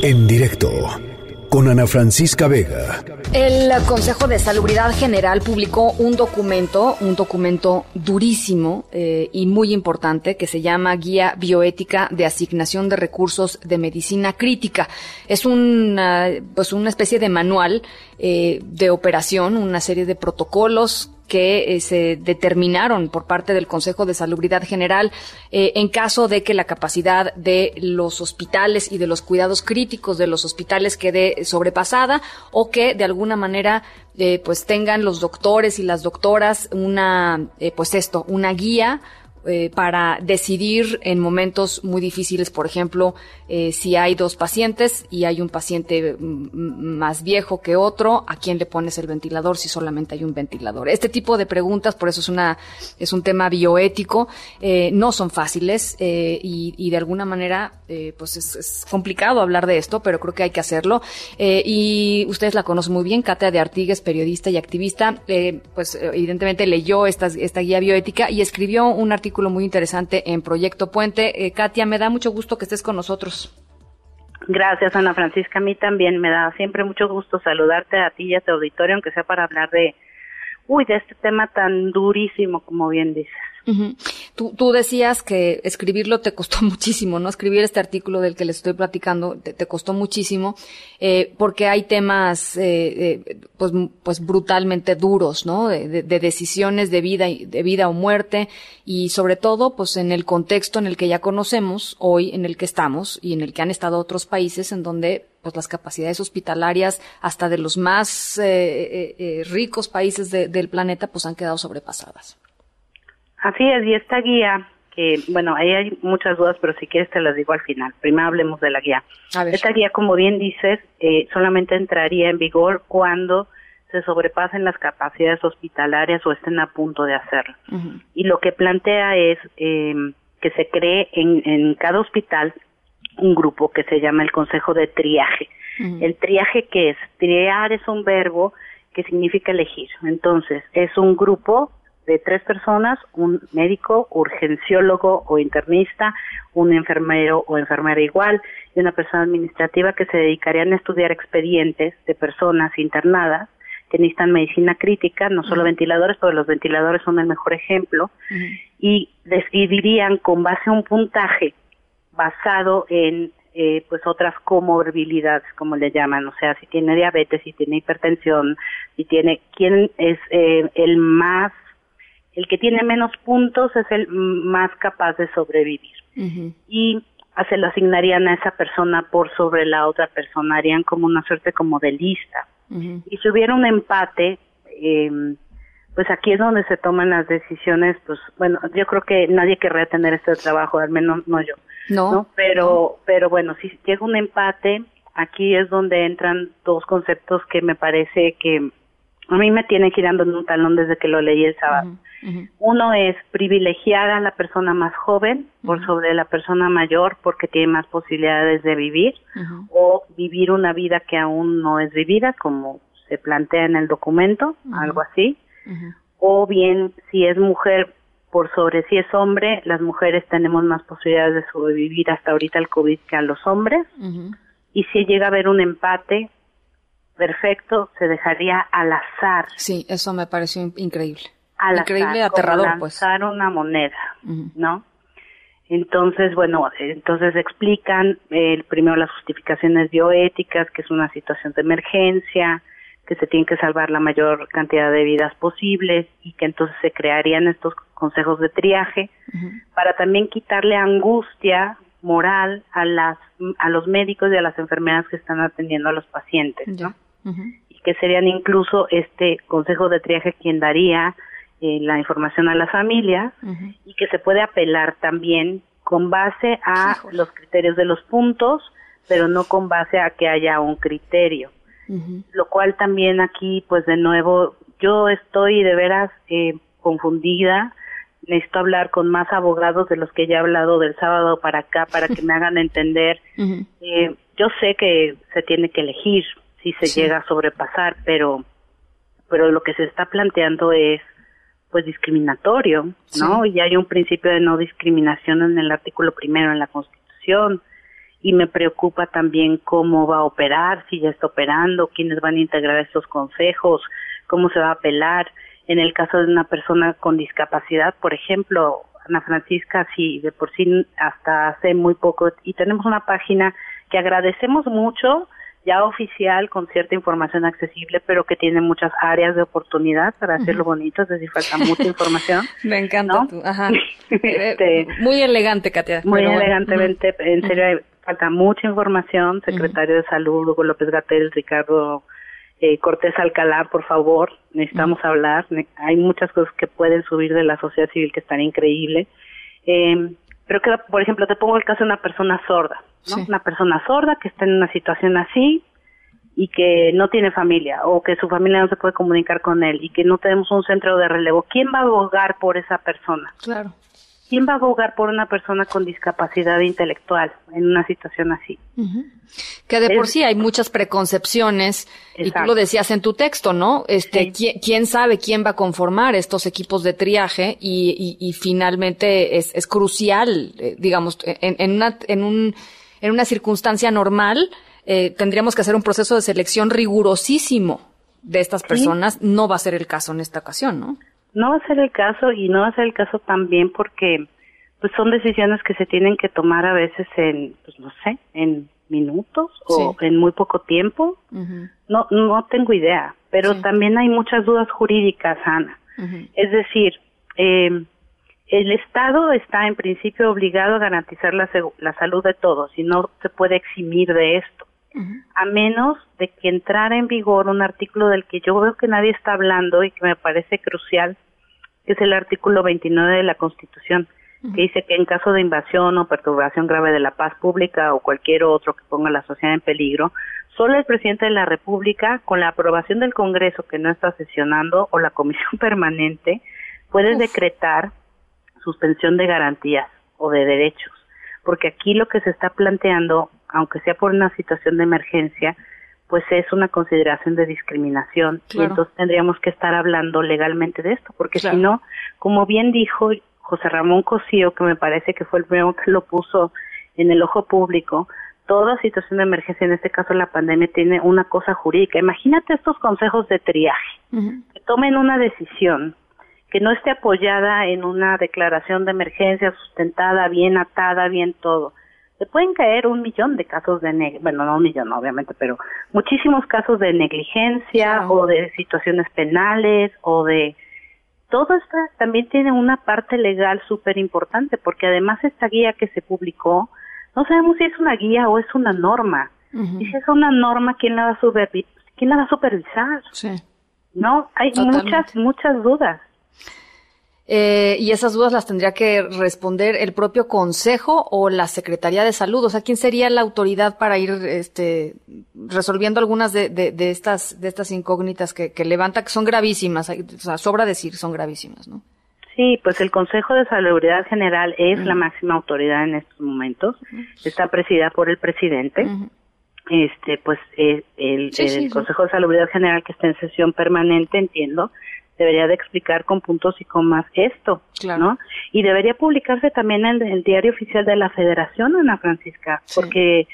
En directo con Ana Francisca Vega. El Consejo de Salubridad General publicó un documento, un documento durísimo eh, y muy importante que se llama Guía Bioética de Asignación de Recursos de Medicina Crítica. Es una, pues una especie de manual eh, de operación, una serie de protocolos que eh, se determinaron por parte del Consejo de Salubridad General eh, en caso de que la capacidad de los hospitales y de los cuidados críticos de los hospitales quede sobrepasada o que de alguna manera eh, pues tengan los doctores y las doctoras una pues esto una guía eh, para decidir en momentos muy difíciles, por ejemplo, eh, si hay dos pacientes y hay un paciente más viejo que otro, ¿a quién le pones el ventilador si solamente hay un ventilador? Este tipo de preguntas, por eso es una es un tema bioético, eh, no son fáciles y, y, de alguna manera, pues es, es, complicado hablar de esto, pero creo que hay que hacerlo. y ustedes la conocen muy bien, Katia de Artigues, periodista y activista, pues evidentemente leyó esta, esta guía bioética y escribió un artículo muy interesante en Proyecto Puente. Eh, Katia, me da mucho gusto que estés con nosotros. Gracias, Ana Francisca. A mí también me da siempre mucho gusto saludarte a ti y a tu auditorio, aunque sea para hablar de, uy, de este tema tan durísimo, como bien dices tú, decías que escribirlo te costó muchísimo, ¿no? Escribir este artículo del que les estoy platicando te, costó muchísimo, eh, porque hay temas, eh, eh, pues, pues brutalmente duros, ¿no? De, decisiones de vida, de vida o muerte, y sobre todo, pues en el contexto en el que ya conocemos hoy, en el que estamos, y en el que han estado otros países en donde pues las capacidades hospitalarias hasta de los más ricos países del planeta pues han quedado sobrepasadas. Así es, y esta guía, que bueno, ahí hay muchas dudas, pero si quieres te las digo al final. Primero hablemos de la guía. Esta guía, como bien dices, eh, solamente entraría en vigor cuando se sobrepasen las capacidades hospitalarias o estén a punto de hacerlo. Y lo que plantea es eh, que se cree en, en cada hospital un grupo que se llama el Consejo de Triaje. El triaje que es, triar es un verbo que significa elegir. Entonces, es un grupo de tres personas, un médico, urgenciólogo o internista, un enfermero o enfermera igual y una persona administrativa que se dedicarían a estudiar expedientes de personas internadas que necesitan medicina crítica, no solo ventiladores, pero los ventiladores son el mejor ejemplo, y decidirían con base a un puntaje basado en eh, pues otras comorbilidades, como le llaman, o sea, si tiene diabetes, si tiene hipertensión, si tiene, quién es eh, el más el que tiene menos puntos es el más capaz de sobrevivir. Y se lo asignarían a esa persona por sobre la otra persona, harían como una suerte como de lista. Y si hubiera un empate, eh, pues aquí es donde se toman las decisiones, pues bueno, yo creo que nadie querría tener este trabajo, al menos no yo. No. Pero, pero bueno, si llega un empate, aquí es donde entran dos conceptos que me parece que a mí me tiene girando en un talón desde que lo leí el sábado. Uno es privilegiar a la persona más joven por sobre la persona mayor porque tiene más posibilidades de vivir o vivir una vida que aún no es vivida como se plantea en el documento, algo así. O bien si es mujer por sobre si es hombre, las mujeres tenemos más posibilidades de sobrevivir hasta ahorita el COVID que a los hombres. Y si llega a haber un empate, perfecto, se dejaría al azar. Sí, eso me pareció increíble al Increíble, aterrador, pues. lanzar una moneda, ¿no? Entonces, bueno, entonces explican eh, primero las justificaciones bioéticas, que es una situación de emergencia, que se tiene que salvar la mayor cantidad de vidas posibles y que entonces se crearían estos consejos de triaje para también quitarle angustia moral a las a los médicos y a las enfermeras que están atendiendo a los pacientes, ¿no? Y que serían incluso este consejo de triaje quien daría eh, la información a las familias y que se puede apelar también con base a los criterios de los puntos, pero no con base a que haya un criterio. Lo cual también aquí, pues de nuevo, yo estoy de veras eh, confundida. Necesito hablar con más abogados de los que ya he hablado del sábado para acá para que me hagan entender. eh, yo sé que se tiene que elegir si se llega a sobrepasar, pero pero lo que se está planteando es pues discriminatorio, ¿no? Y hay un principio de no discriminación en el artículo primero en la Constitución y me preocupa también cómo va a operar, si ya está operando, quiénes van a integrar estos consejos, cómo se va a apelar. En el caso de una persona con discapacidad, por ejemplo, Ana Francisca, sí, de por sí hasta hace muy poco, y tenemos una página que agradecemos mucho, ya oficial, con cierta información accesible, pero que tiene muchas áreas de oportunidad para hacerlo bonito, es decir, falta mucha información. Me encanta ajá. este, muy elegante, Katia. Muy elegantemente, en serio, falta mucha información, secretario de Salud, Hugo López Gatel, Ricardo eh, Cortés Alcalá, por favor, necesitamos hablar, hay muchas cosas que pueden subir de la sociedad civil que están increíbles. Eh, pero que, por ejemplo, te pongo el caso de una persona sorda, ¿no? Una persona sorda que está en una situación así y que no tiene familia o que su familia no se puede comunicar con él y que no tenemos un centro de relevo. ¿Quién va a abogar por esa persona? Claro. ¿Quién va a abogar por una persona con discapacidad intelectual en una situación así? Que de por sí hay muchas preconcepciones, y tú lo decías en tu texto, ¿no? Este, ¿quién, sabe quién va a conformar estos equipos de triaje? Y, finalmente es, es crucial, eh, digamos, en, en, una, en, un, en una circunstancia normal, eh, tendríamos que hacer un proceso de selección rigurosísimo de estas personas. No va a ser el caso en esta ocasión, ¿no? No va a ser el caso y no va a ser el caso también porque pues son decisiones que se tienen que tomar a veces en, pues no sé, en minutos o en muy poco tiempo. No no tengo idea, pero también hay muchas dudas jurídicas, Ana. Es decir, eh, el Estado está en principio obligado a garantizar la, la salud de todos y no se puede eximir de esto a menos de que entrara en vigor un artículo del que yo veo que nadie está hablando y que me parece crucial, que es el artículo 29 de la Constitución, que dice que en caso de invasión o perturbación grave de la paz pública o cualquier otro que ponga la sociedad en peligro, solo el presidente de la República, con la aprobación del Congreso que no está sesionando o la Comisión Permanente, puede decretar suspensión de garantías o de derechos. Porque aquí lo que se está planteando aunque sea por una situación de emergencia, pues es una consideración de discriminación y entonces tendríamos que estar hablando legalmente de esto, porque si no, como bien dijo José Ramón Cosío, que me parece que fue el primero que lo puso en el ojo público, toda situación de emergencia, en este caso la pandemia, tiene una cosa jurídica. Imagínate estos consejos de triaje, que tomen una decisión que no esté apoyada en una declaración de emergencia sustentada, bien atada, bien todo, se pueden caer un millón de casos de, bueno, no un millón obviamente, pero muchísimos casos de negligencia o de situaciones penales o de... Todo esto también tiene una parte legal súper importante porque además esta guía que se publicó, no sabemos si es una guía o es una norma. Y si es una norma, ¿quién la va a, supervisar? ¿Quién la va a supervisar? Sí. No, hay muchas, muchas dudas. Eh, y esas dudas las tendría que responder el propio Consejo o la Secretaría de Salud. O sea, ¿quién sería la autoridad para ir este, resolviendo algunas de, de, estas, de estas incógnitas que, que, levanta, que son gravísimas? O sea, sobra decir, son gravísimas, ¿no? Sí, pues el Consejo de Salubridad General es la máxima autoridad en estos momentos. Está presidida por el presidente. Este, pues eh, el, el Consejo de Salubridad General que está en sesión permanente, entiendo, debería de explicar con puntos y comas esto, ¿no? Y debería publicarse también en el, diario oficial de la Federación, Ana Francisca, porque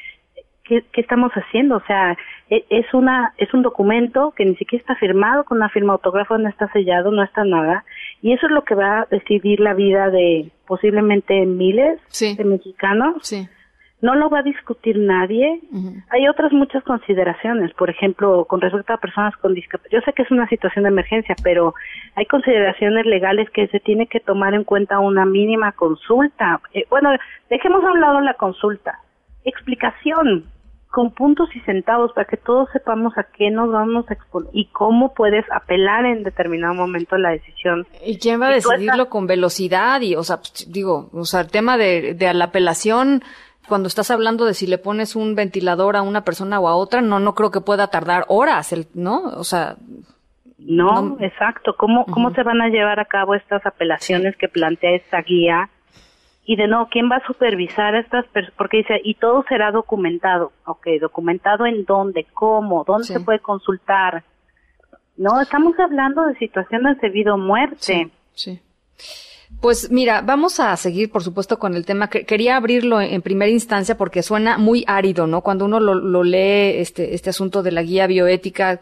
¿qué, estamos haciendo? O sea, e, es una es un documento que ni siquiera está firmado con una firma autógrafa, no está sellado, no está nada, y eso es lo que va a decidir la vida de posiblemente miles de mexicanos. Sí no lo va a discutir nadie. Hay otras muchas consideraciones, por ejemplo, con respecto a personas con discapacidad. Yo sé que es una situación de emergencia, pero hay consideraciones legales que se tiene que tomar en cuenta una mínima consulta. Eh, bueno, dejemos a un lado la consulta. Explicación con puntos y centavos para que todos sepamos a qué nos vamos a exponer y cómo puedes apelar en determinado momento la decisión. ¿Y quién va a decidirlo con velocidad? Y, o sea, digo, o sea, el tema de, de la apelación cuando estás hablando de si le pones un ventilador a una persona o a otra, no, no creo que pueda tardar horas, el, ¿no? O sea. No, exacto. ¿Cómo, ¿Cómo se van a llevar a cabo estas apelaciones que plantea esta guía? Y de nuevo, ¿quién va a supervisar estas personas? Porque dice, y todo será documentado. Ok, documentado en dónde, cómo, dónde se puede consultar. No, estamos hablando de situaciones de vida o muerte. sí. Pues mira, vamos a seguir, por supuesto, con el tema. Quería abrirlo en primera instancia porque suena muy árido, ¿no? Cuando uno lo, lee, este, este asunto de la guía bioética,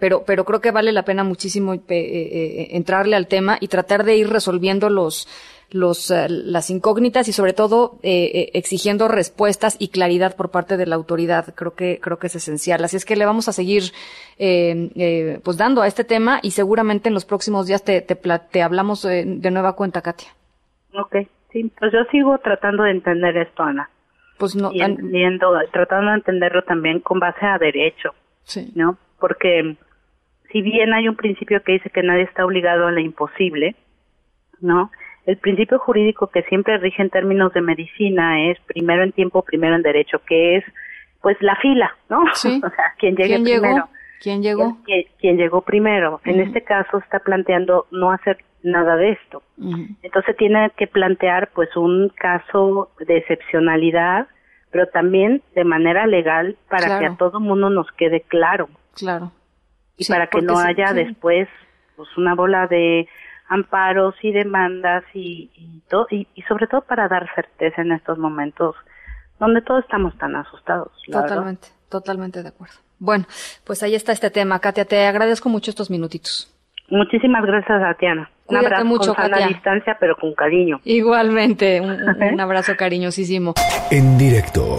pero, pero creo que vale la pena muchísimo eh, eh, entrarle al tema y tratar de ir resolviendo los, los, eh, las incógnitas y sobre todo eh, eh, exigiendo respuestas y claridad por parte de la autoridad. Creo que, creo que es esencial. Así es que le vamos a seguir eh, pues dando a este tema y seguramente en los próximos días te, te, te hablamos de, nueva cuenta, Katia. Ok, sí, pues yo sigo tratando de entender esto, Ana. Pues no. Y tratando de entenderlo también con base a derecho. Sí. ¿No? Porque si bien hay un principio que dice que nadie está obligado a lo imposible, ¿no? El principio jurídico que siempre rige en términos de medicina es primero en tiempo, primero en derecho, que es pues la fila, ¿no? Sí. o sea, quien llegue primero. Llegó? ¿Quién llegó? Quien, llegó primero. En este caso está planteando no hacer nada de esto. Entonces tiene que plantear pues un caso de excepcionalidad, pero también de manera legal para que a todo mundo nos quede claro. Claro. Y para que no haya después pues una bola de amparos y demandas y, y, y, sobre todo para dar certeza en estos momentos donde todos estamos tan asustados. Totalmente, totalmente de acuerdo. Bueno, pues ahí está este tema. Katia, te agradezco mucho estos minutitos. Muchísimas gracias, Tatiana. Un abrazo mucho, con Katia. distancia, pero con cariño. Igualmente, un, un abrazo cariñosísimo. En directo